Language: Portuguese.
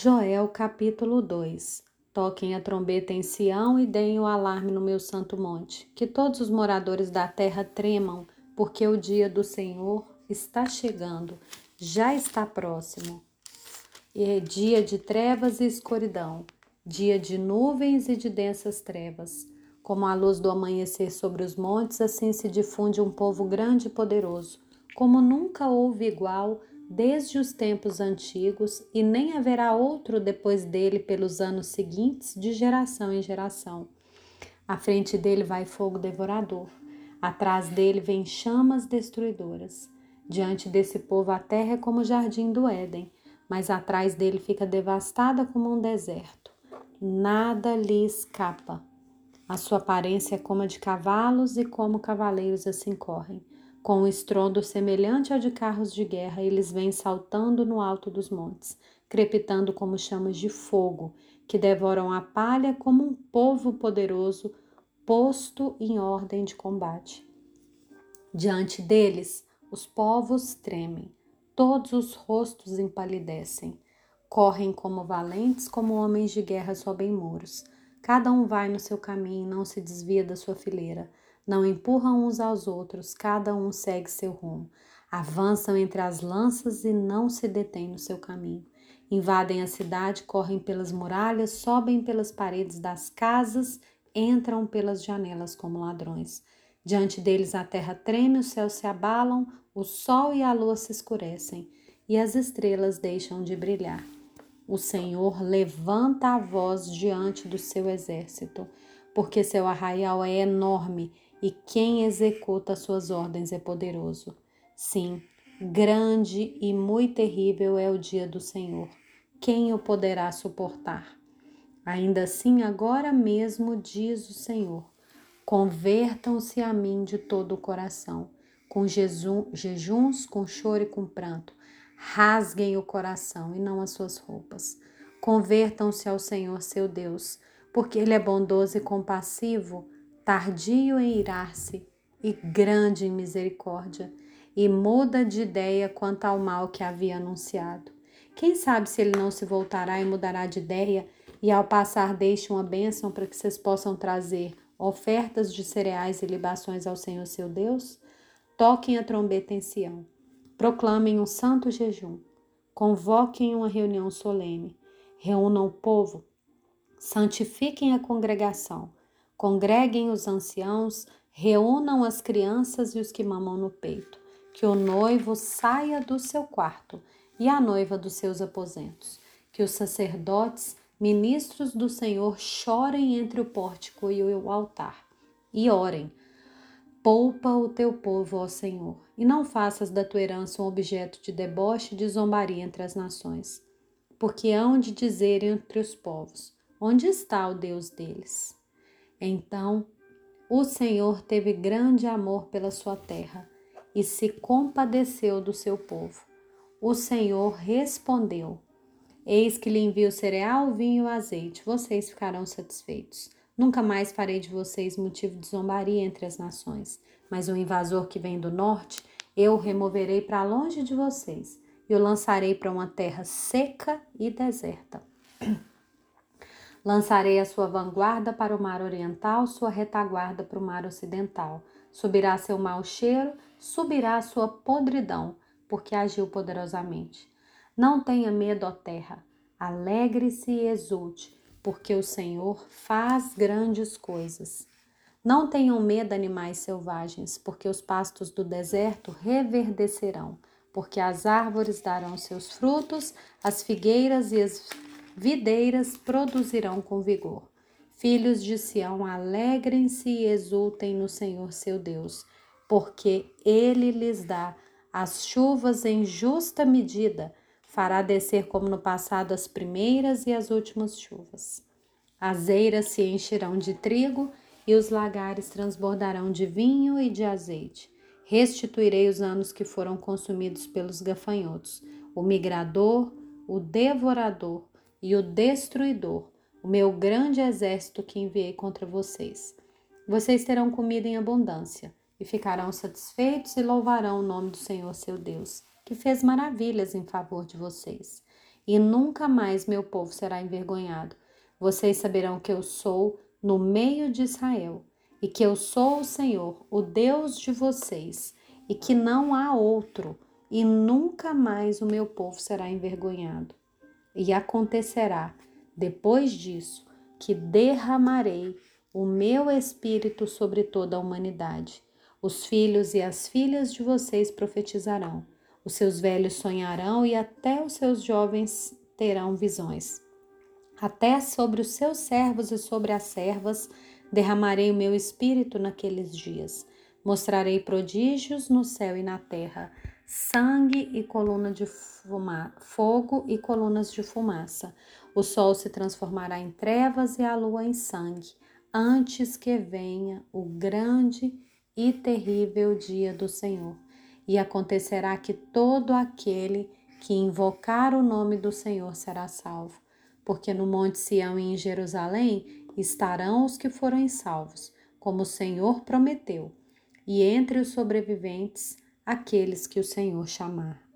Joel capítulo 2 Toquem a trombeta em Sião e deem o alarme no meu santo monte, que todos os moradores da terra tremam, porque o dia do Senhor está chegando, já está próximo. É dia de trevas e escuridão, dia de nuvens e de densas trevas. Como a luz do amanhecer sobre os montes, assim se difunde um povo grande e poderoso, como nunca houve igual desde os tempos antigos, e nem haverá outro depois dele pelos anos seguintes, de geração em geração. À frente dele vai fogo devorador, atrás dele vem chamas destruidoras. Diante desse povo a terra é como o jardim do Éden, mas atrás dele fica devastada como um deserto. Nada lhe escapa. A sua aparência é como a de cavalos e como cavaleiros assim correm. Com um estrondo semelhante ao de carros de guerra, eles vêm saltando no alto dos montes, crepitando como chamas de fogo, que devoram a palha como um povo poderoso posto em ordem de combate. Diante deles, os povos tremem, todos os rostos empalidecem, correm como valentes, como homens de guerra sobem muros. Cada um vai no seu caminho e não se desvia da sua fileira. Não empurram uns aos outros, cada um segue seu rumo. Avançam entre as lanças e não se detêm no seu caminho. Invadem a cidade, correm pelas muralhas, sobem pelas paredes das casas, entram pelas janelas como ladrões. Diante deles a terra treme, os céus se abalam, o sol e a lua se escurecem e as estrelas deixam de brilhar. O Senhor levanta a voz diante do seu exército, porque seu arraial é enorme e quem executa suas ordens é poderoso. Sim, grande e muito terrível é o dia do Senhor. Quem o poderá suportar? Ainda assim, agora mesmo diz o Senhor: convertam-se a mim de todo o coração, com jejuns, com choro e com pranto. Rasguem o coração e não as suas roupas. Convertam-se ao Senhor seu Deus, porque Ele é bondoso e compassivo tardio em irar-se e grande em misericórdia, e muda de ideia quanto ao mal que havia anunciado. Quem sabe se ele não se voltará e mudará de ideia, e ao passar deixe uma bênção para que vocês possam trazer ofertas de cereais e libações ao Senhor seu Deus? Toquem a trombeta em Sião, proclamem um santo jejum, convoquem uma reunião solene, reúnam o povo, santifiquem a congregação Congreguem os anciãos, reúnam as crianças e os que mamam no peito, que o noivo saia do seu quarto e a noiva dos seus aposentos, que os sacerdotes, ministros do Senhor, chorem entre o pórtico e o altar, e orem. Poupa o teu povo, ó Senhor, e não faças da tua herança um objeto de deboche e de zombaria entre as nações, porque hão de dizer entre os povos: onde está o Deus deles? Então o Senhor teve grande amor pela sua terra e se compadeceu do seu povo. O Senhor respondeu: Eis que lhe envio cereal, vinho e azeite, vocês ficarão satisfeitos. Nunca mais farei de vocês motivo de zombaria entre as nações, mas o invasor que vem do norte, eu removerei para longe de vocês e o lançarei para uma terra seca e deserta. Lançarei a sua vanguarda para o mar oriental, sua retaguarda para o mar ocidental. Subirá seu mau cheiro, subirá sua podridão, porque agiu poderosamente. Não tenha medo, ó terra, alegre-se e exulte, porque o Senhor faz grandes coisas. Não tenham medo, animais selvagens, porque os pastos do deserto reverdecerão, porque as árvores darão seus frutos, as figueiras e as videiras produzirão com vigor. Filhos de Sião, alegrem-se e exultem no Senhor seu Deus, porque ele lhes dá as chuvas em justa medida, fará descer como no passado as primeiras e as últimas chuvas. As eiras se encherão de trigo e os lagares transbordarão de vinho e de azeite. Restituirei os anos que foram consumidos pelos gafanhotos, o migrador, o devorador, e o destruidor, o meu grande exército que enviei contra vocês. Vocês terão comida em abundância e ficarão satisfeitos e louvarão o nome do Senhor seu Deus, que fez maravilhas em favor de vocês. e nunca mais meu povo será envergonhado. Vocês saberão que eu sou no meio de Israel e que eu sou o Senhor, o Deus de vocês, e que não há outro, e nunca mais o meu povo será envergonhado. E acontecerá, depois disso, que derramarei o meu espírito sobre toda a humanidade. Os filhos e as filhas de vocês profetizarão, os seus velhos sonharão e até os seus jovens terão visões. Até sobre os seus servos e sobre as servas derramarei o meu espírito naqueles dias. Mostrarei prodígios no céu e na terra, sangue e coluna de fuma, fogo e colunas de fumaça. O sol se transformará em trevas e a lua em sangue, antes que venha o grande e terrível dia do Senhor. E acontecerá que todo aquele que invocar o nome do Senhor será salvo porque no Monte Sião e em Jerusalém estarão os que forem salvos, como o Senhor prometeu, e entre os sobreviventes, aqueles que o Senhor chamar.